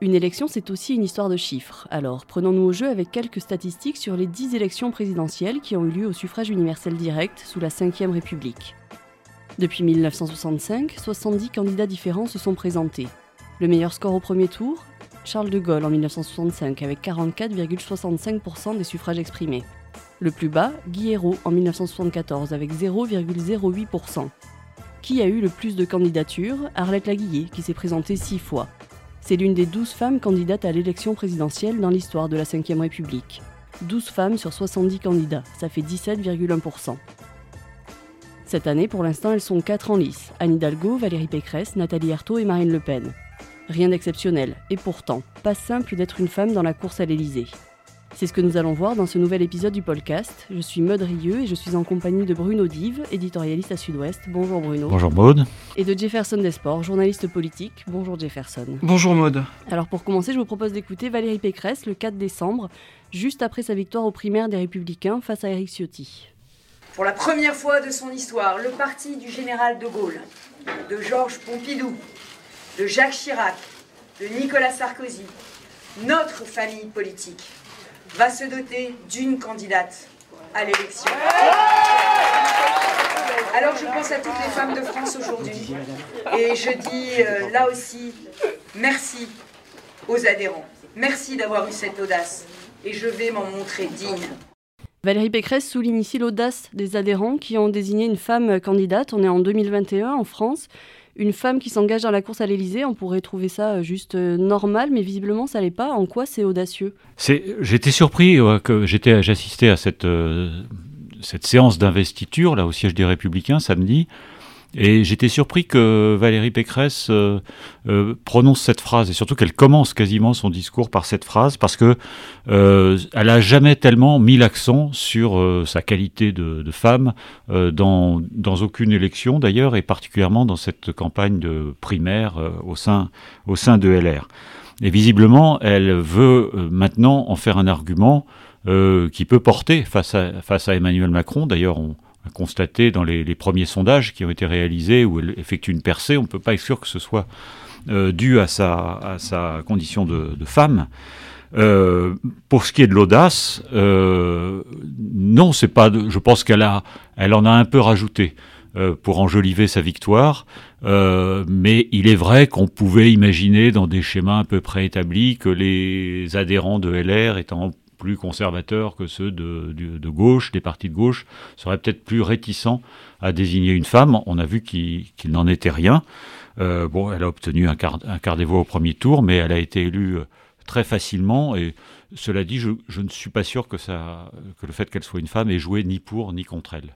Une élection, c'est aussi une histoire de chiffres. Alors, prenons-nous au jeu avec quelques statistiques sur les 10 élections présidentielles qui ont eu lieu au suffrage universel direct sous la Ve République. Depuis 1965, 70 candidats différents se sont présentés. Le meilleur score au premier tour Charles de Gaulle en 1965 avec 44,65% des suffrages exprimés. Le plus bas, Guy en 1974 avec 0,08%. Qui a eu le plus de candidatures? Arlette Laguillet qui s'est présentée six fois. C'est l'une des 12 femmes candidates à l'élection présidentielle dans l'histoire de la Ve République. 12 femmes sur 70 candidats, ça fait 17,1%. Cette année, pour l'instant, elles sont 4 en lice. Anne Hidalgo, Valérie Pécresse, Nathalie Arthaud et Marine Le Pen. Rien d'exceptionnel, et pourtant, pas simple d'être une femme dans la course à l'Elysée. C'est ce que nous allons voir dans ce nouvel épisode du podcast. Je suis Maud Rieux et je suis en compagnie de Bruno Dive, éditorialiste à Sud-Ouest. Bonjour Bruno. Bonjour Maud. Et de Jefferson Desports, journaliste politique. Bonjour Jefferson. Bonjour Maud. Alors pour commencer, je vous propose d'écouter Valérie Pécresse le 4 décembre, juste après sa victoire aux primaires des Républicains face à Éric Ciotti. Pour la première fois de son histoire, le parti du général de Gaulle, de Georges Pompidou, de Jacques Chirac, de Nicolas Sarkozy, notre famille politique, va se doter d'une candidate à l'élection. Alors je pense à toutes les femmes de France aujourd'hui et je dis euh, là aussi merci aux adhérents. Merci d'avoir eu cette audace et je vais m'en montrer digne. Valérie Pécresse souligne ici l'audace des adhérents qui ont désigné une femme candidate. On est en 2021 en France une femme qui s'engage dans la course à l'Elysée, on pourrait trouver ça euh, juste euh, normal, mais visiblement ça l'est pas. En quoi c'est audacieux? J'étais surpris que j'étais, j'assistais à cette, euh, cette séance d'investiture là au siège des Républicains samedi. Et j'étais surpris que Valérie Pécresse euh, euh, prononce cette phrase et surtout qu'elle commence quasiment son discours par cette phrase parce que euh, elle jamais tellement mis l'accent sur sa qualité de, de femme dans, dans aucune élection d'ailleurs et particulièrement dans cette campagne de primaire au sein au sein de LR. Et visiblement, elle veut maintenant en faire un argument qui peut porter face à, face à Emmanuel Macron. D'ailleurs, on, constaté dans les, premiers sondages qui ont été réalisés où elle effectue une percée. On ne peut pas exclure que ce soit euh, dû à sa, à condition de, femme. Euh, pour ce qui est de l'audace, euh, non, c'est pas. je pense qu'elle a, elle en a un peu rajouté pour enjoliver sa victoire. mais il est vrai qu'on pouvait imaginer dans des schémas un peu préétablis que les adhérents de LR étant plus conservateurs que ceux de, gauche, des partis de gauche, seraient peut-être plus réticents à désigner une femme. On a vu qu'il n'en était rien. Euh, bon, elle a obtenu un quart, des voix au premier tour, mais elle a été élue euh, très facilement. Et cela dit, je, ne suis pas sûr que le fait qu'elle soit une femme ait joué ni pour ni contre elle.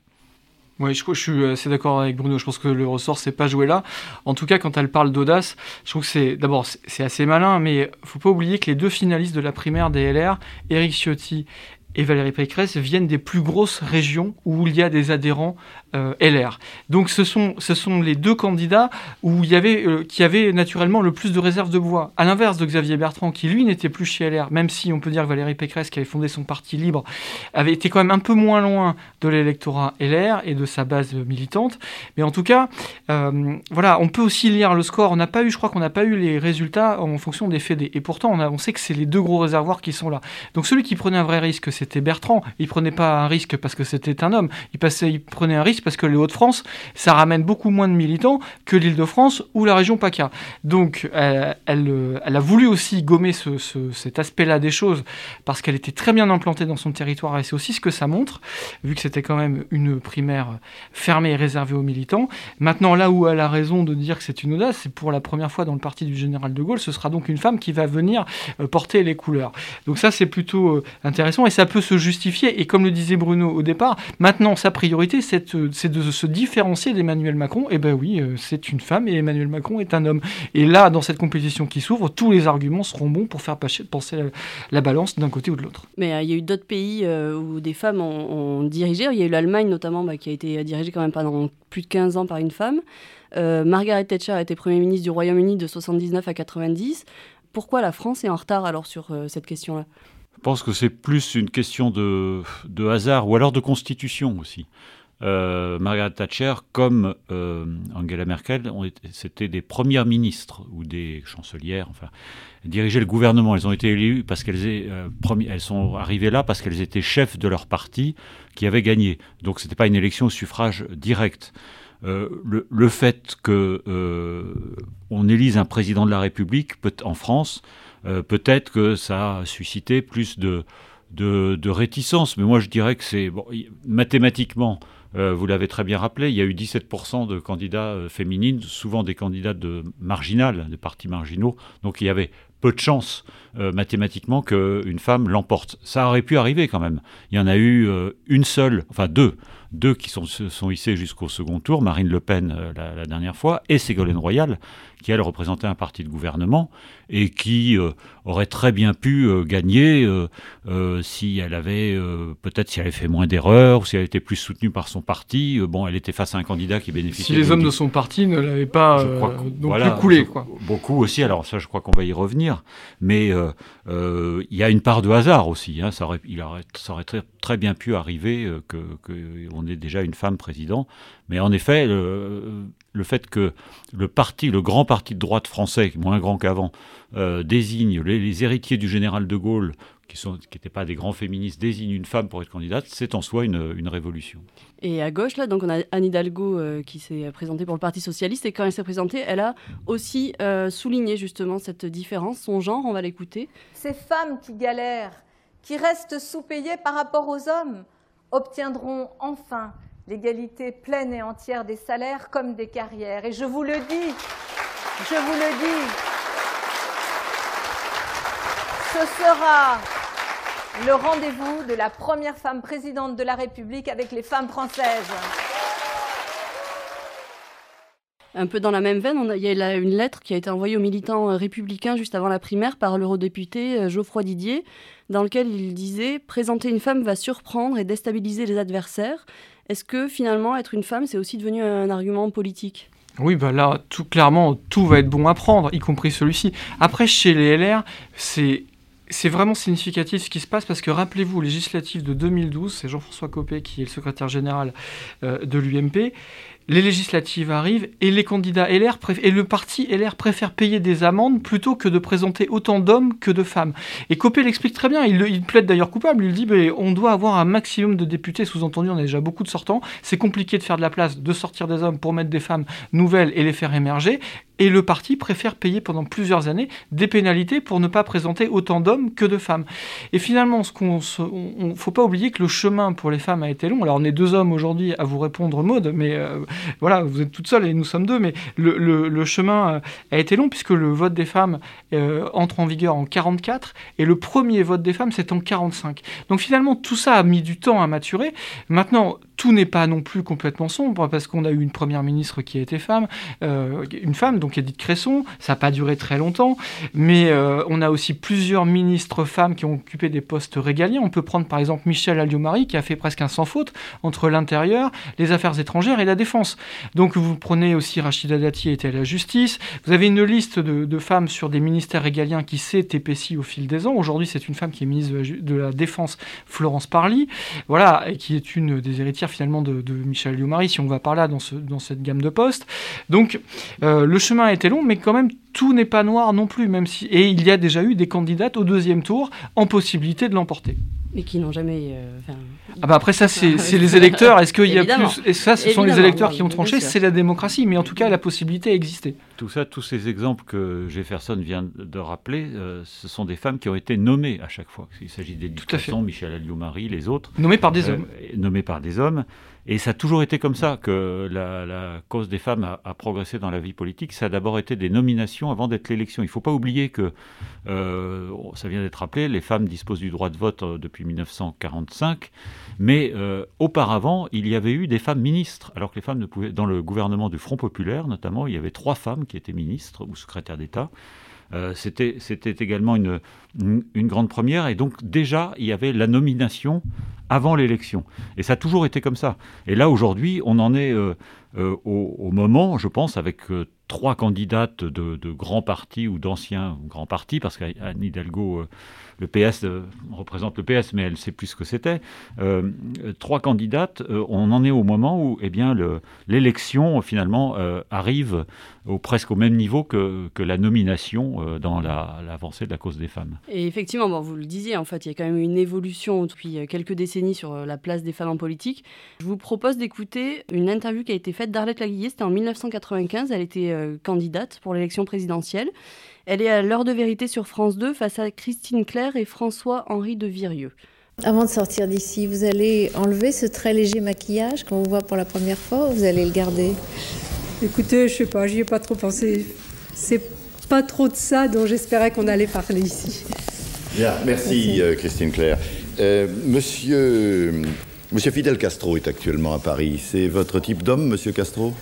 Oui, je, suis assez d'accord avec Bruno. Je pense que le ressort, c'est pas joué là. En tout cas, quand elle parle d'audace, je trouve que c'est d'abord c'est assez malin, mais faut pas oublier que les deux finalistes de la primaire des LR, Éric Ciotti et Valérie Pécresse viennent des plus grosses régions où il y a des adhérents euh, LR. Donc ce sont, ce sont les deux candidats où il y avait, euh, qui avaient naturellement le plus de réserves de voix. À l'inverse de Xavier Bertrand, qui lui n'était plus chez LR, même si on peut dire que Valérie Pécresse, qui avait fondé son parti libre, avait été quand même un peu moins loin de l'électorat LR et de sa base militante. Mais en tout cas, euh, voilà, on peut aussi lire le score. On n'a pas eu, je crois qu'on n'a pas eu les résultats en fonction des FED. Et pourtant, on, a, on sait que c'est les deux gros réservoirs qui sont là. Donc celui qui prenait un vrai risque, c'était Bertrand. Il prenait pas un risque parce que c'était un homme. Il, passait, il prenait un risque parce que les Hauts-de-France, ça ramène beaucoup moins de militants que l'Île-de-France ou la région PACA. Donc, euh, elle, euh, elle, a voulu aussi gommer ce, cet aspect-là des choses parce qu'elle était très bien implantée dans son territoire et c'est aussi ce que ça montre, vu que c'était quand même une primaire fermée et réservée aux militants. Maintenant, là où elle a raison de dire que c'est une audace, c'est pour la première fois dans le parti du général de Gaulle, ce sera donc une femme qui va venir euh, porter les couleurs. Donc ça, c'est plutôt intéressant et ça peut se justifier. Et comme le disait Bruno au départ, maintenant, sa priorité, c'est de se différencier d'Emmanuel Macron. Et eh ben oui, euh, c'est une femme et Emmanuel Macron est un homme. Et là, dans cette compétition qui s'ouvre, tous les arguments seront bons pour faire penser la, balance d'un côté ou de l'autre. Mais euh, il y a eu d'autres pays euh, où des femmes ont, dirigé. Il y a eu l'Allemagne notamment, bah, qui a été dirigée quand même pendant plus de 15 ans par une femme. Margaret Thatcher a été Premier ministre du Royaume-Uni de 79 à 90. Pourquoi la France est en retard alors sur cette question-là? Je pense que c'est plus une question de, hasard ou alors de constitution aussi. Margaret Thatcher comme Angela Merkel, c'était des premières ministres ou des chancelières, enfin, dirigeaient le gouvernement. Elles ont été élues parce qu'elles elles sont arrivées là parce qu'elles étaient chefs de leur parti qui avait gagné. Donc ce n'était pas une élection au suffrage direct. Euh, le, fait que euh, on élise un président de la République en France, euh, peut-être que ça a suscité plus de, de, réticence. Mais moi, je dirais que c'est bon, mathématiquement. vous l'avez très bien rappelé, il y a eu 17% de candidats féminines, souvent des candidats de marginales, de partis marginaux. Donc il y avait peu de chances mathématiquement qu'une femme l'emporte. Ça aurait pu arriver quand même. Il y en a eu une seule, enfin deux, deux qui sont, sont hissés jusqu'au second tour, Marine Le Pen euh, la, dernière fois, et Ségolène Royal, qui elle représentait un parti de gouvernement et qui euh, aurait très bien pu euh, gagner si elle avait peut-être si elle avait fait moins d'erreurs ou si elle était plus soutenue par son parti. bon, elle était face à un candidia qui bénéficiait. Si les hommes de son parti ne l'avaient pas plus coulé, quoi. Beaucoup aussi. Alors ça, je crois qu'on va y revenir, mais il y a une part de hasard aussi. Hein, ça aurait, il aurait, ça aurait très, très bien pu arriver que, que on est déjà une femme président. Mais en effet, le, fait que le parti, le grand parti de droite français, moins grand qu'avant, euh, désigne les, héritiers du général de Gaulle, qui n'étaient pas des grands féministes, désigne une femme pour être candidate, c'est en soi une, révolution. Et à gauche, là, donc on a Anne Hidalgo euh, qui s'est présentée pour le Parti socialiste, et quand elle s'est présentée, elle a aussi euh, souligné justement cette différence, son genre, on va l'écouter. Ces femmes qui galèrent, qui restent sous-payées par rapport aux hommes, obtiendront enfin l'égalité pleine et entière des salaires comme des carrières. Et je vous le dis, je vous le dis, ce sera le rendez-vous de la première femme présidente de la République avec les femmes françaises. Un peu dans la même veine, il y a une lettre qui a été envoyée aux militants euh, républicains juste avant la primaire par l'eurodéputé euh, Geoffroy Didier, dans lequel il disait Présenter une femme va surprendre et déstabiliser les adversaires. Est-ce que finalement, être une femme, c'est aussi devenu un argument politique? Oui, bah là, tout clairement, tout va être bon à prendre, y compris celui-ci. Après, chez les LR, c'est c'est vraiment significatif ce qui se passe parce que rappelez-vous, législatif de 2012, c'est Jean-François Copé qui est le secrétaire général euh, de l'UMP les législatives arrivent et les candidats LR et le parti LR préfère payer des amendes plutôt que de présenter autant d'hommes que de femmes. Et Copé l'explique très bien, il, plaide d'ailleurs coupable, il dit on doit avoir un maximum de députés, sous-entendu on a déjà beaucoup de sortants, c'est compliqué de faire de la place, de sortir des hommes pour mettre des femmes nouvelles et les faire émerger, et le parti préfère payer pendant plusieurs années des pénalités pour ne pas présenter autant d'hommes que de femmes. Et finalement, ce qu'on on, faut pas oublier que le chemin pour les femmes a été long. Alors on est deux hommes aujourd'hui à vous répondre, Maude, mais euh, voilà, vous êtes toute seule et nous sommes deux, mais le, chemin euh, a été long puisque le vote des femmes euh, entre en vigueur en 44 et le premier vote des femmes c'est en 45. Donc finalement tout ça a mis du temps à maturer. Maintenant tout n'est pas non plus complètement sombre parce qu'on a eu une première ministre qui a été femme, une femme donc Edith Cresson, ça n'a pas duré très longtemps, mais on a aussi plusieurs ministres femmes qui ont occupé des postes régaliens. On peut prendre par exemple Michel Alliot-Marie qui a fait presque un sans faute entre l'intérieur, les affaires étrangères et la défense. Donc vous prenez aussi Rachida Dati était à la justice. Vous avez une liste de, femmes sur des ministères régaliens qui s'est épaissie au fil des ans. Aujourd'hui, c'est une femme qui est ministre de la, Défense, Florence Parly, voilà, et qui est une des héritières finalement de, Michel Alliot-Marie, si on va par là dans, dans cette gamme de postes. Donc euh, le chemin a été long, mais quand même tout n'est pas noir non plus, même si et il y a déjà eu des candidates au deuxième tour en possibilité de l'emporter. Mais qui n'ont jamais. Euh, ah bah après ça c'est les électeurs. Est-ce qu'il y a plus Et ça ce sont les électeurs qui ont tranché. C'est la démocratie, mais en tout cas la possibilité a existé. Tout ça, tous ces exemples que Jefferson vient de rappeler, euh, ce sont des femmes qui ont été nommées à chaque fois. Il s'agit d'éducation, Michel Alliot-Marie, les autres. Nommées par des euh, hommes. Nommées par des hommes. Et ça a toujours été comme ça que la, cause des femmes a, progressé dans la vie politique. Ça a d'abord été des nominations avant d'être l'élection. Il ne faut pas oublier que, euh, ça vient d'être rappelé, les femmes disposent du droit de vote euh, depuis 1945, mais euh, auparavant, il y avait eu des femmes ministres, alors que les femmes ne pouvaient, dans le gouvernement du Front populaire notamment, il y avait trois femmes qui étaient ministres ou secrétaires d'État. C'était également une, grande première, et donc déjà, il y avait la nomination avant l'élection. Et ça a toujours été comme ça. Et là, aujourd'hui, on en est au, au, moment, je pense, avec trois candidates de, grands partis ou d'anciens grands partis, parce qu'Anne Hidalgo le PS euh, représente le PS, mais elle sait plus ce que c'était. Euh, trois candidates, euh, on en est au moment où eh bien, l'élection finalement arrive au, presque au même niveau que, que la nomination dans l'avancée de la cause des femmes. Et effectivement, bon, vous le disiez, en fait, il y a quand même une évolution depuis quelques décennies sur la place des femmes en politique. Je vous propose d'écouter une interview qui a été faite d'Arlette Laguillet, c'était en 1995, elle était candidate pour l'élection présidentielle. Elle est à l'heure de vérité sur France 2 face à Christine Claire et François-Henri de Virieux. Avant de sortir d'ici, vous allez enlever ce très léger maquillage qu'on vous voit pour la première fois ou vous allez le garder? Écoutez, je sais pas, j'y ai pas trop pensé. C'est pas trop de ça dont j'espérais qu'on allait parler ici. Bien, merci, euh, Christine Claire. Euh, monsieur, monsieur Fidel Castro est actuellement à Paris. C'est votre type d'homme, monsieur Castro?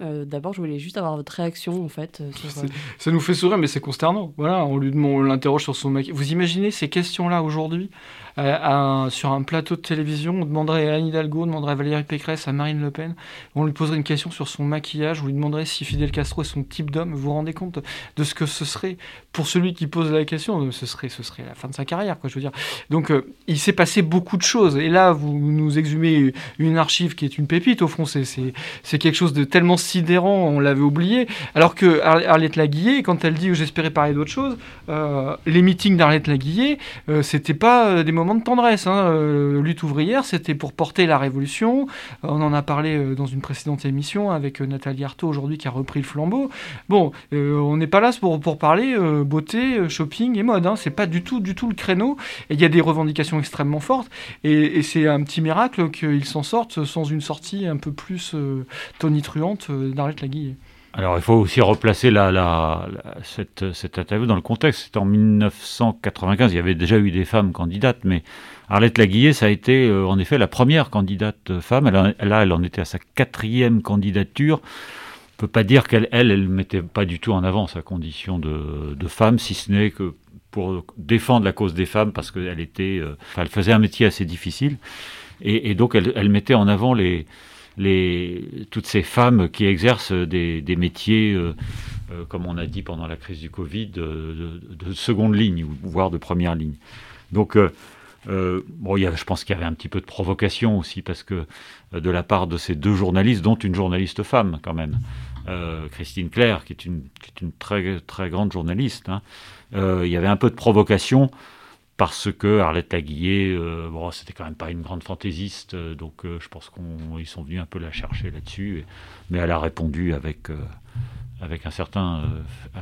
Euh, d'abord, je voulais juste avoir votre réaction en fait. Euh, euh, ça nous fait sourire, mais c'est consternant. Voilà, on lui demande, on l'interroge sur son mec. Vous imaginez ces questions-là aujourd'hui euh, sur un plateau de télévision, on demanderait à Anne Hidalgo, on demanderait à Valérie Pécresse, à Marine Le Pen, on lui poserait une question sur son maquillage, on lui demanderait si Fidel Castro est son type d'homme. Vous vous rendez compte de ce que ce serait pour celui qui pose la question? Ce serait, ce serait la fin de sa carrière, quoi, je veux dire. Donc, il s'est passé beaucoup de choses. Et là, vous nous exhumez une archive qui est une pépite, au fond, c'est quelque chose de tellement on l'avait oublié. Alors que Arlette Laguillet, quand elle dit j'espérais parler d'autre chose, euh, les meetings d'Arlette Laguillet, c'était pas des moments de tendresse. Hein. Euh, lutte ouvrière, c'était pour porter la révolution. Euh, on en a parlé euh, dans une précédente émission avec Nathalie Arthaud aujourd'hui qui a repris le flambeau. Bon, on n'est pas là pour, pour parler beauté, shopping et mode. Hein. C'est pas du tout, du tout le créneau. il y a des revendications extrêmement fortes. Et, c'est un petit miracle qu'ils s'en sortent sans une sortie un peu plus tonitruante d'Arlette Laguille. Alors il faut aussi replacer la, cette, cette, interview dans le contexte. C'était en 1995, il y avait déjà eu des femmes candidates, mais Arlette Laguillet, ça a été euh, en effet la première candidate femme. Elle, là, elle en était à sa quatrième candidature. On peut pas dire qu'elle, elle, elle mettait pas du tout en avant sa condition de, de femme, si ce n'est que pour défendre la cause des femmes, parce qu'elle euh, faisait un métier assez difficile, et, donc elle mettait en avant les toutes ces femmes qui exercent des, métiers, euh, euh, comme on a dit pendant la crise du Covid, de, seconde ligne, voire de première ligne. Donc, euh, bon, il y je pense qu'il y avait un petit peu de provocation aussi, parce que de la part de ces deux journalistes, dont une journaliste femme quand même, Christine Claire, qui est une, très, très grande journaliste, hein, il y avait un peu de provocation parce que Arlette Laguillet, euh, bon, c'était quand même pas une grande fantaisiste, euh, donc euh, je pense qu'ils sont venus un peu la chercher là-dessus, mais elle a répondu avec, avec un certain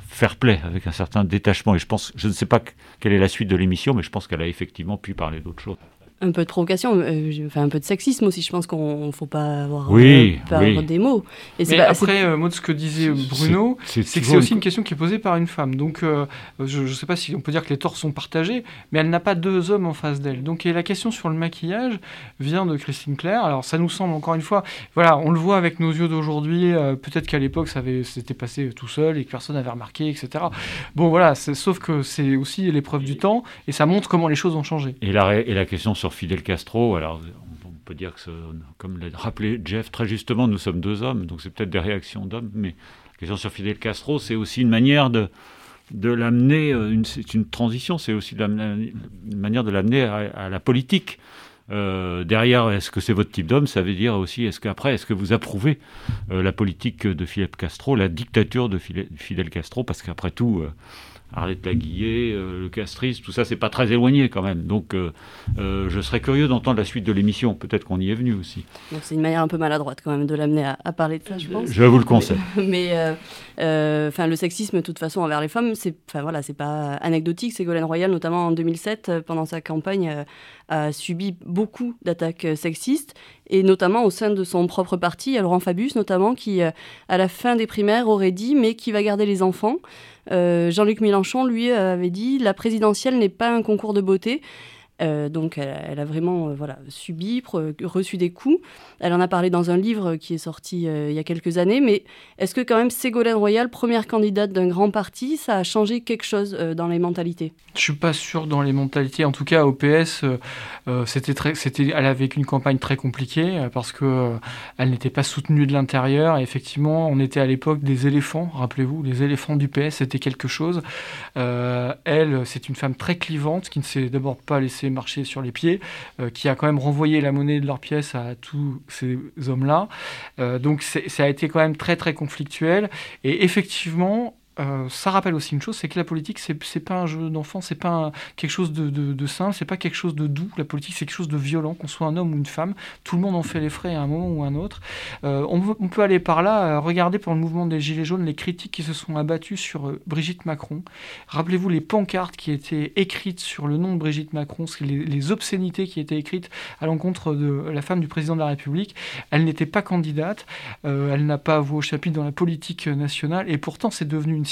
fair play, avec un certain détachement, et je pense, je ne sais pas quelle est la suite de l'émission, mais je pense qu'elle a effectivement pu parler d'autre chose un peu de provocation, euh, enfin un peu de sexisme aussi. Je pense qu'on ne faut pas avoir, oui, des mots. Et Mais après, euh, moi, de ce que disait Bruno, c'est que c'est aussi une question qui est posée par une femme. Donc, euh, je ne sais pas si on peut dire que les torts sont partagés, mais elle n'a pas deux hommes en face d'elle. Donc, et la question sur le maquillage vient de Christine Claire. Alors, ça nous semble encore une fois, voilà, on le voit avec nos yeux d'aujourd'hui. Peut-être qu'à l'époque, ça s'était passé tout seul et que personne n'avait remarqué, etc. Bon, voilà. Sauf que c'est aussi l'épreuve du temps et ça montre comment les choses ont changé. Et la, et la question sur Fidel Castro, alors on peut dire que, comme l'a rappelé Jeff très justement, nous sommes deux hommes, donc c'est peut-être des réactions d'hommes, mais la question sur Fidel Castro, c'est aussi une manière de, de l'amener, euh, c'est une transition, c'est aussi une manière de l'amener à, la politique. Euh, derrière, est-ce que c'est votre type d'homme? Ça veut dire aussi, est-ce qu'après, est-ce que vous approuvez euh, la politique de Fidel Castro, la dictature de Fidel Castro? Parce qu'après tout, Arlette Laguillet, euh, le castrisme, tout ça, c'est pas très éloigné quand même. Donc, euh, euh, je serais curieux d'entendre la suite de l'émission. Peut-être qu'on y est venu aussi. c'est une manière un peu maladroite quand même de l'amener à, parler de ça, je pense. Je vous le conseille. Mais, enfin, le sexisme, de toute façon, envers les femmes, c'est, enfin voilà, c'est pas anecdotique. Ségolène Royal, notamment en 2007, pendant sa campagne, a subi beaucoup d'attaques sexistes et notamment au sein de son propre parti, Laurent Fabius notamment, qui à la fin des primaires aurait dit mais qui va garder les enfants? Euh, Jean-Luc Mélenchon, lui, avait dit La présidentielle n'est pas un concours de beauté. Euh, donc elle, a vraiment euh, voilà, subi, reçu des coups. Elle en a parlé dans un livre qui est sorti euh, il y a quelques années, mais est-ce que quand même Ségolène Royal, première candidate d'un grand parti, ça a changé quelque chose dans les mentalités? Je suis pas sûr dans les mentalités. En tout cas, au PS, c'était très, c'était, elle avait une campagne très compliquée parce que elle n'était pas soutenue de l'intérieur. effectivement, on était à l'époque des éléphants. Rappelez-vous, les éléphants du PS, c'était quelque chose. elle, c'est une femme très clivante qui ne s'est d'abord pas laissée marcher sur les pieds, euh, qui a quand même renvoyé la monnaie de leur pièce à tous ces hommes-là. Euh, donc ça a été quand même très très conflictuel. Et effectivement, euh, ça rappelle aussi une chose, c'est que la politique, c'est, c'est pas un jeu d'enfant, c'est pas quelque chose de, de, de simple, c'est pas quelque chose de doux. La politique, c'est quelque chose de violent, qu'on soit un homme ou une femme. Tout le monde en fait les frais à un moment ou un autre. Euh, on, peut aller par là, euh, regarder pour le mouvement des Gilets jaunes les critiques qui se sont abattues sur Brigitte Macron. Rappelez-vous les pancartes qui étaient écrites sur le nom de Brigitte Macron, les, les obscénités qui étaient écrites à l'encontre de la femme du président de la République. Elle n'était pas candidate, elle n'a pas avoué au chapitre dans la politique nationale, et pourtant c'est devenu une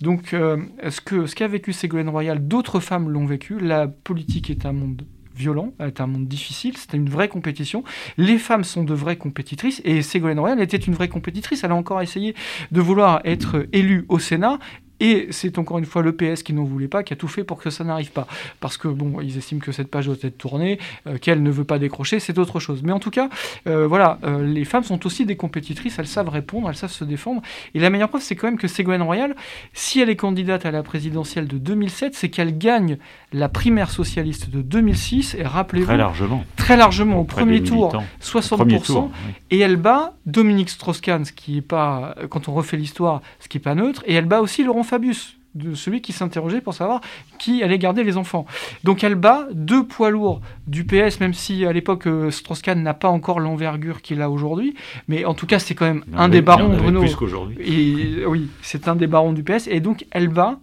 Donc, euh, ce qu'a ce qu'a vécu Ségolène Royal, d'autres femmes l'ont vécu. La politique est un monde violent, est un monde difficile, c'était une vraie compétition. Les femmes sont de vraies compétitrices et Ségolène Royal était une vraie compétitrice. Elle a encore essayé de vouloir être élue au Sénat et c'est encore une fois le PS qui n'en voulait pas, qui a tout fait pour que ça n'arrive pas. Parce que, bon, ils estiment que cette page doit être tournée, euh, qu'elle ne veut pas décrocher, c'est autre chose. Mais en tout cas, euh, voilà, euh, les femmes sont aussi des compétitrices, elles savent répondre, elles savent se défendre. Et la meilleure preuve, c'est quand même que Ségolène Royal, si elle est candidate à la présidentielle de 2007, c'est qu'elle gagne la primaire socialiste de 2006, et rappelez-vous... Très largement. Très largement, au premier tour, 60%, et elle bat Dominique Strauss-Kahn, ce qui est pas, quand on refait l'histoire, ce qui n'est pas neutre, et elle bat aussi Laurent Fabius, de celui qui s'interrogeait pour savoir qui allait garder les enfants. Donc elle bat deux poids lourds du PS, même si à l'époque euh, Strauss-Kahn n'a pas encore l'envergure qu'il a aujourd'hui, mais en tout cas c'est quand même un des barons, Bruno. Plus qu'aujourd'hui. Et oui, c'est un des barons du PS, et donc elle bat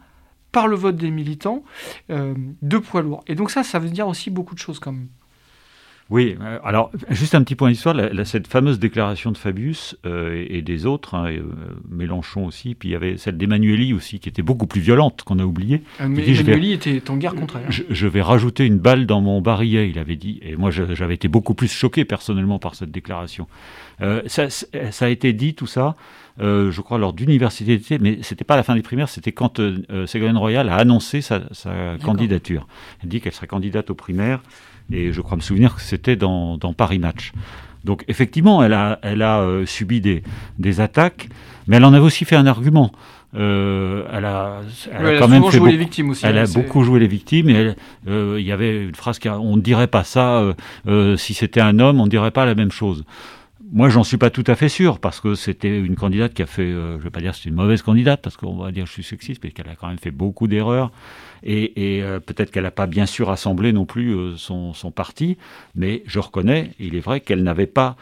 par le vote des militants euh, deux poids lourds. Et donc ça, ça veut dire aussi beaucoup de choses quand même. Oui, euh, alors juste un petit point d'histoire, cette fameuse déclaration de Fabius euh, et, des autres, hein, euh, Mélenchon aussi, puis il y avait celle d'Emmanueli aussi, qui était beaucoup plus violente, qu'on a oublié. Emmanueli était en guerre contre elle. Je, vais rajouter une balle dans mon barillet, il avait dit, et moi j'avais été beaucoup plus choqué personnellement par cette déclaration. Ça, ça, a été dit tout ça, je crois lors d'université d'été, mais c'était pas à la fin des primaires, c'était quand Ségolène Royal a annoncé sa, sa candidature. Elle dit qu'elle serait candidate aux primaires. Et je crois me souvenir que c'était dans, Paris Match. Donc effectivement, elle a, elle a euh, subi des, des, attaques, mais elle en avait aussi fait un argument. Euh, elle a, elle a quand même fait joué les victimes aussi. Elle hein, a beaucoup joué les victimes. Et euh, il y avait une phrase qui, on ne dirait pas ça si c'était un homme, on ne dirait pas la même chose. Moi, j'en suis pas tout à fait sûr parce que c'était une candidate qui a fait, je vais pas dire c'est une mauvaise candidate parce qu'on va dire je suis sexiste, mais qu'elle a quand même fait beaucoup d'erreurs et, euh, peut-être qu'elle n'a pas bien sûr rassemblé non plus euh, son, parti, mais je reconnais, il est vrai qu'elle n'avait pas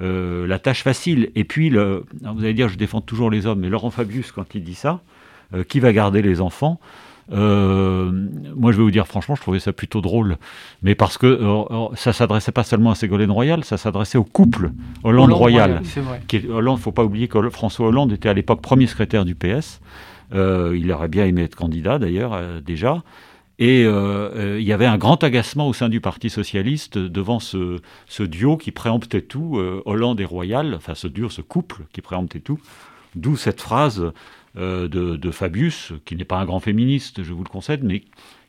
euh, la tâche facile. Et puis, le, vous allez dire, je défends toujours les hommes, mais Laurent Fabius, quand il dit ça, qui va garder les enfants moi, je vais vous dire franchement, je trouvais ça plutôt drôle, mais parce que ça s'adressait pas seulement à Ségolène Royal, ça s'adressait au couple Hollande-Royal. Il ne faut pas oublier que François Hollande était à l'époque premier secrétaire du PS. Euh, il aurait bien aimé être candidat d'ailleurs euh, déjà. Et euh, il y avait un grand agacement au sein du Parti socialiste devant ce, duo qui préemptait tout, Hollande et Royal, enfin ce duo, ce couple qui préemptait tout. D'où cette phrase de, Fabius, qui n'est pas un grand féministe, je vous le concède, mais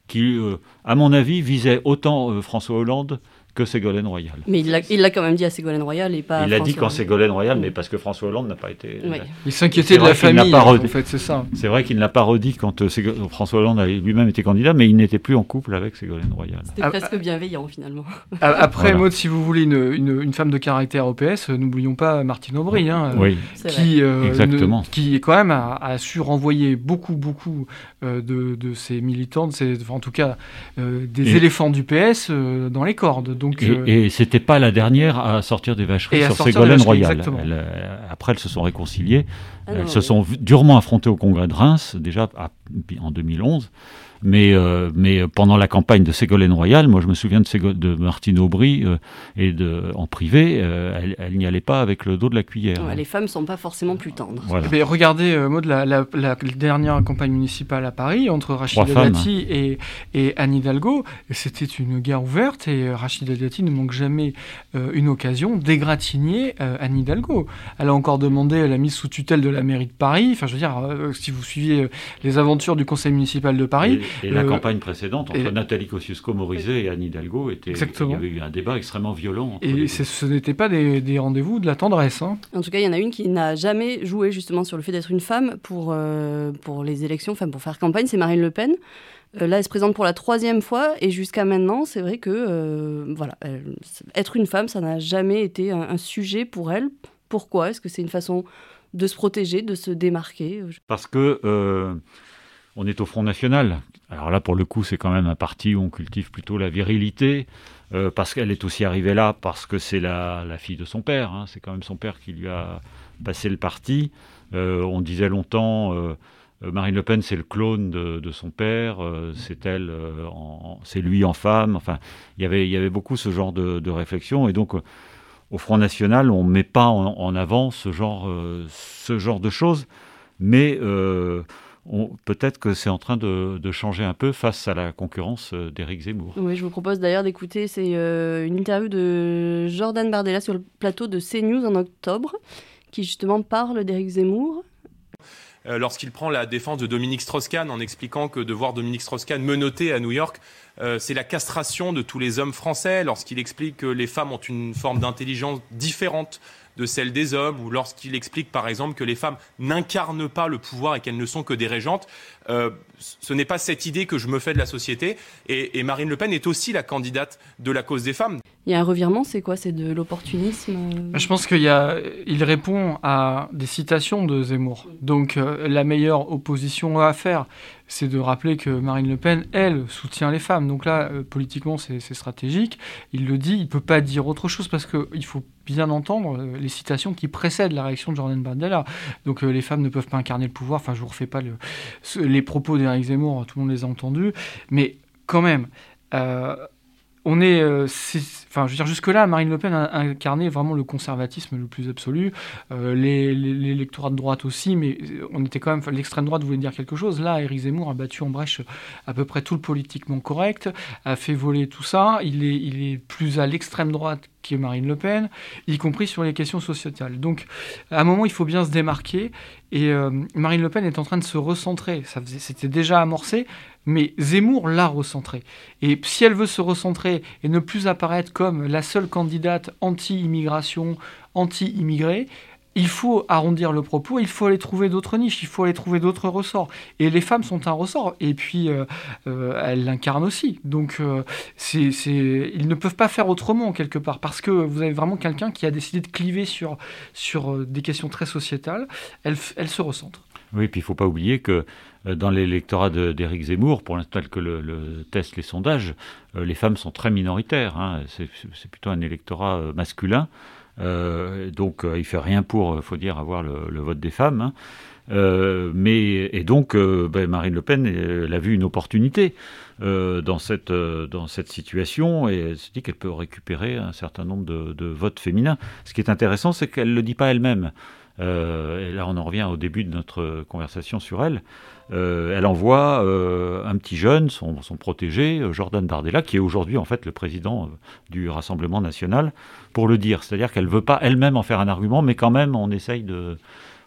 qui, à mon avis, visait autant François Hollande que Ségolène Royal. Mais il l'a quand même dit à Ségolène Royal et pas. Il l'a dit quand Ségolène Royal, mais parce que François Hollande n'a pas été. Il s'inquiétait de la famille. En fait, c'est ça. C'est vrai qu'il ne l'a pas redit quand euh, François Hollande lui-même été candidat, mais il n'était plus en couple avec Ségolène Royal. C'était presque bienveillant finalement. Après, voilà. si vous voulez une, une, femme de caractère au PS, euh, n'oublions pas Martine Aubry, hein, oui. qui, euh, Exactement. qui quand même a, su renvoyer beaucoup, beaucoup de, de ses militantes, en tout cas des éléphants du PS dans les cordes. Donc, et, ce c'était pas la dernière à sortir des vacheries sur Ségolène Royal. Euh, après, elles se sont réconciliées. Ah elles se sont durement affrontées au congrès de Reims, déjà en 2011. Mais, euh, mais pendant la campagne de Ségolène Royal, moi je me souviens de, de Martine Aubry euh, et de, en privé, euh, elle, n'y allait pas avec le dos de la cuillère. Les femmes ne sont pas forcément plus tendres. Mais regardez, de la, la, dernière campagne municipale à Paris entre Rachida Dati et, et, Anne Hidalgo, c'était une guerre ouverte et Rachida Dati ne manque jamais une occasion d'égratigner Anne Hidalgo. Elle a encore demandé la mise sous tutelle de la mairie de Paris. Enfin, je veux dire, si vous suiviez les aventures du conseil municipal de Paris, et la campagne précédente, entre Nathalie Kosciusko-Morizet et Anne Hidalgo, était, il y avait eu un débat extrêmement violent. Et ce n'était pas des, rendez-vous de la tendresse. Hein. En tout cas, il y en a une qui n'a jamais joué justement sur le fait d'être une femme pour, euh, pour les élections, enfin pour faire campagne, c'est Marine Le Pen. Euh, là, elle se présente pour la troisième fois et jusqu'à maintenant, c'est vrai que euh, voilà, être une femme, ça n'a jamais été un, un, sujet pour elle. Pourquoi? Est-ce que c'est une façon de se protéger, de se démarquer? Parce que on est au Front National. Alors là, pour le coup, c'est quand même un parti où on cultive plutôt la virilité, euh, parce qu'elle est aussi arrivée là, parce que c'est la, fille de son père. Hein. C'est quand même son père qui lui a passé le parti. Euh, on disait longtemps, euh, Marine Le Pen, c'est le clone de, son père, c'est elle, c'est lui en femme. Enfin, y il y avait beaucoup ce genre de, réflexion. Et donc, au Front National, on ne met pas en, avant ce genre, ce genre de choses. Mais peut-être que c'est en train de, changer un peu face à la concurrence euh, d'Éric Zemmour. Oui, je vous propose d'ailleurs d'écouter, c'est euh, une interview de Jordan Bardella sur le plateau de CNews en octobre, qui justement parle d'Éric Zemmour. Euh, lorsqu'il prend la défense de Dominique Strauss-Kahn en expliquant que de voir Dominique Strauss-Kahn menotté à New York, c'est la castration de tous les hommes français, lorsqu'il explique que les femmes ont une forme d'intelligence différente de celle des hommes, ou lorsqu'il explique par exemple que les femmes n'incarnent pas le pouvoir et qu'elles ne sont que des régentes, euh, ce n'est pas cette idée que je me fais de la société. Et, Marine Le Pen est aussi la candidate de la cause des femmes. Il y a un revirement, c'est quoi? C'est de l'opportunisme euh? Je pense qu'il a, il répond à des citations de Zemmour. Donc euh, la meilleure opposition à faire, c'est de rappeler que Marine Le Pen, elle, soutient les femmes. Donc là, politiquement, c'est stratégique. Il le dit, il ne peut pas dire autre chose parce qu'il faut bien entendre les citations qui précèdent la réaction de Jordan Bardella. Donc les femmes ne peuvent pas incarner le pouvoir. Enfin, je vous refais pas le, les propos d'Éric Zemmour, tout le monde les a entendus, mais quand même, euh, on est, euh, enfin, je veux dire, jusque-là, Marine Le Pen a incarné vraiment le conservatisme le plus absolu, euh, l'électorat de droite aussi, mais on était quand même, l'extrême droite voulait dire quelque chose. Là, Éric Zemmour a battu en brèche à peu près tout le politiquement correct, a fait voler tout ça. Il est, il est plus à l'extrême droite que Marine Le Pen, y compris sur les questions sociétales. Donc, à un moment, il faut bien se démarquer. Et Marine Le Pen est en train de se recentrer. Ça c'était déjà amorcé, mais Zemmour l'a recentré. Et si elle veut se recentrer et ne plus apparaître comme la seule candidate anti-immigration, anti-immigré, il faut arrondir le propos, il faut aller trouver d'autres niches, il faut aller trouver d'autres ressorts. Et les femmes sont un ressort, et puis euh, euh, elles l'incarnent aussi. Donc euh, ils ne peuvent pas faire autrement quelque part, parce que vous avez vraiment quelqu'un qui a décidé de cliver sur, sur des questions très sociétales, elle, elle se recentre. Oui, puis il ne faut pas oublier que dans l'électorat d'Éric Zemmour, pour l'instant que le, le, test les sondages, les femmes sont très minoritaires. Hein. C'est plutôt un électorat masculin. Donc il fait rien pour, il faut dire, avoir le, vote des femmes. Hein. mais et donc ben, Marine Le Pen, elle a vu une opportunité dans cette dans cette situation et elle se dit qu'elle peut récupérer un certain nombre de, de votes féminins. Ce qui est intéressant, c'est qu'elle le dit pas elle-même. Et là, on en revient au début de notre conversation sur elle. Euh, elle envoie euh, un petit jeune, son, protégé, euh, Jordan Bardella, qui est aujourd'hui en fait le président du Rassemblement national, pour le dire. C'est-à-dire qu'elle ne veut pas elle-même en faire un argument, mais quand même, on essaye, de,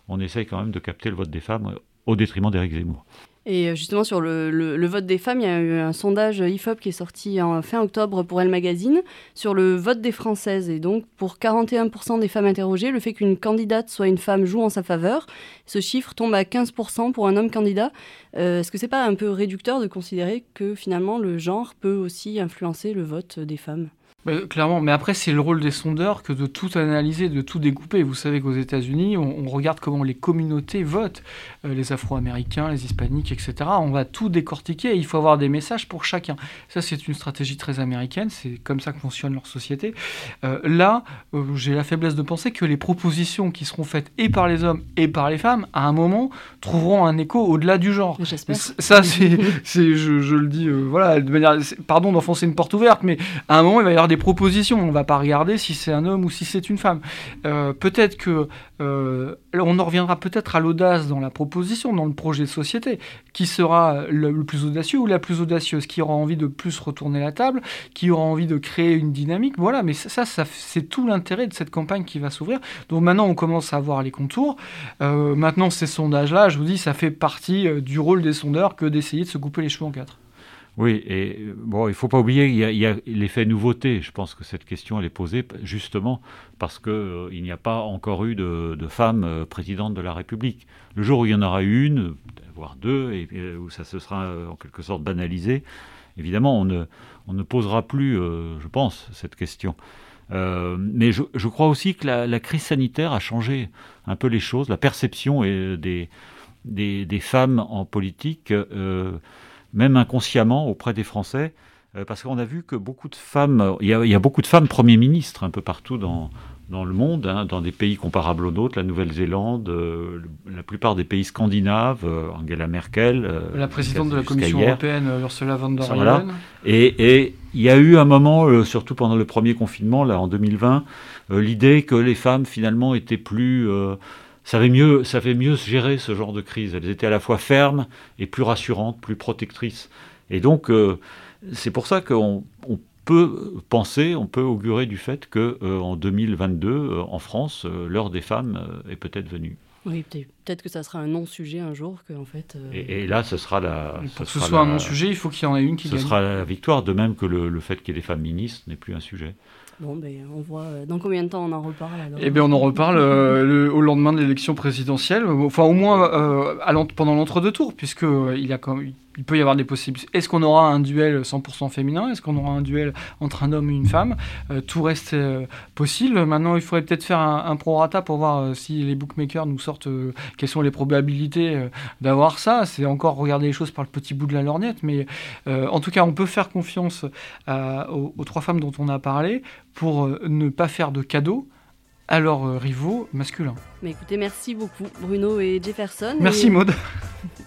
on essaye quand même de capter le vote des femmes au détriment d'Éric Zemmour. Et euh, justement, sur le, vote des femmes, il y a eu un sondage IFOP qui est sorti en fin octobre pour Elle Magazine sur le vote des Françaises. Et donc, pour 41% des femmes interrogées, le fait qu'une candidate soit une femme joue en sa faveur. Ce chiffre tombe à 15% pour un homme candidat. Euh, est-ce que c'est pas un peu réducteur de considérer que finalement le genre peut aussi influencer le vote des femmes? Bah, clairement, mais après, c'est le rôle des sondeurs que de tout analyser, de tout découper. Vous savez qu'aux États-Unis, on, regarde comment les communautés votent, euh, les Afro-Américains, les Hispaniques, etc. On va tout décortiquer il faut avoir des messages pour chacun. Ça, c'est une stratégie très américaine, c'est comme ça que fonctionne leur société. Euh, là, euh, j'ai la faiblesse de penser que les propositions qui seront faites et par les hommes et par les femmes, à un moment, trouveront un écho au-delà du genre. Ça, c'est, je, je, le dis, voilà, de manière, pardon d'enfoncer une porte ouverte, mais à un moment, il va y avoir des propositions. On ne va pas regarder si c'est un homme ou si c'est une femme. Euh, peut-être que euh, on en reviendra peut-être à l'audace dans la proposition, dans le projet de société, qui sera le, plus audacieux ou la plus audacieuse, qui aura envie de plus retourner la table, qui aura envie de créer une dynamique? Voilà, mais ça, c'est tout l'intérêt de cette campagne qui va s'ouvrir. Donc maintenant, on commence à voir les contours. Euh, maintenant, ces sondages-là, je vous dis, ça fait partie du rôle des sondeurs que d'essayer de se couper les cheveux en quatre. Oui, et bon, il ne faut pas oublier qu'il y, a l'effet nouveauté. Je pense que cette question, elle est posée justement parce qu'il euh, il n'y a pas encore eu de, femme euh, présidente de la République. Le jour où il y en aura une, voire deux, et, où ça se sera euh, en quelque sorte banalisé, évidemment, on ne, on ne posera plus, je pense, cette question. mais je, crois aussi que la, crise sanitaire a changé un peu les choses, la perception des femmes en politique même inconsciemment auprès des Français, euh, parce qu'on a vu que beaucoup de femmes, il y, a, beaucoup de femmes premiers ministres un peu partout dans, dans le monde, hein, dans des pays comparables aux nôtres, la Nouvelle-Zélande, euh, la plupart des pays scandinaves, euh, Angela Merkel. la présidente de la Commission européenne, Ursula von der Leyen. Et, il y a eu un moment, surtout pendant le premier confinement, là en 2020, l'idée que les femmes finalement étaient plus savaient mieux, mieux gérer ce genre de crise. Elles étaient à la fois fermes et plus rassurantes, plus protectrices. Et donc, euh, c'est pour ça qu'on peut penser, on peut augurer du fait qu'en euh, en 2022, euh, en France, l'heure des femmes est peut-être venue. Oui, peut-être que ça sera un non-sujet un jour, que en fait. Et, là, ce sera la. Pour que ce soit un non-sujet, il faut qu'il y en ait une qui. Ce sera la victoire, de même que le, le fait qu'il y ait des femmes ministres n'est plus un sujet. Bon, ben, on voit euh, dans combien de temps on en reparle alors Eh bien, on en reparle euh, au lendemain de l'élection présidentielle, enfin au moins euh, pendant l'entre-deux tours, puisque il y a quand même il peut y avoir des possibilités. Est-ce qu'on aura un duel 100% féminin? Est-ce qu'on aura un duel entre un homme et une femme? Euh, Tout reste euh, possible. Maintenant, il faudrait peut-être faire un, prorata pour voir euh, si les bookmakers nous sortent quelles sont les probabilités d'avoir ça. C'est encore regarder les choses par le petit bout de la lorgnette, mais en tout cas, on peut faire confiance aux, aux, trois femmes dont on a parlé pour ne pas faire de cadeaux à leurs euh, rivaux masculins. Mais écoutez, merci beaucoup Bruno et Jefferson. Merci Maud.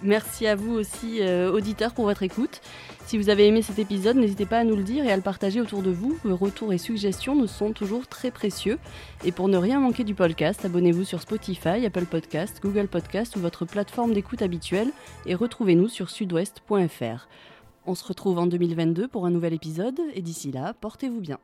merci à vous aussi euh, auditeurs pour votre écoute. Si vous avez aimé cet épisode, n'hésitez pas à nous le dire et à le partager autour de vous. Vos retours et suggestions nous sont toujours très précieux. Et pour ne rien manquer du podcast, abonnez-vous sur Spotify, Apple Podcast, Google Podcast ou votre plateforme d'écoute habituelle et retrouvez-nous sur sudouest.fr. On se retrouve en 2022 pour un nouvel épisode et d'ici là, portez-vous bien.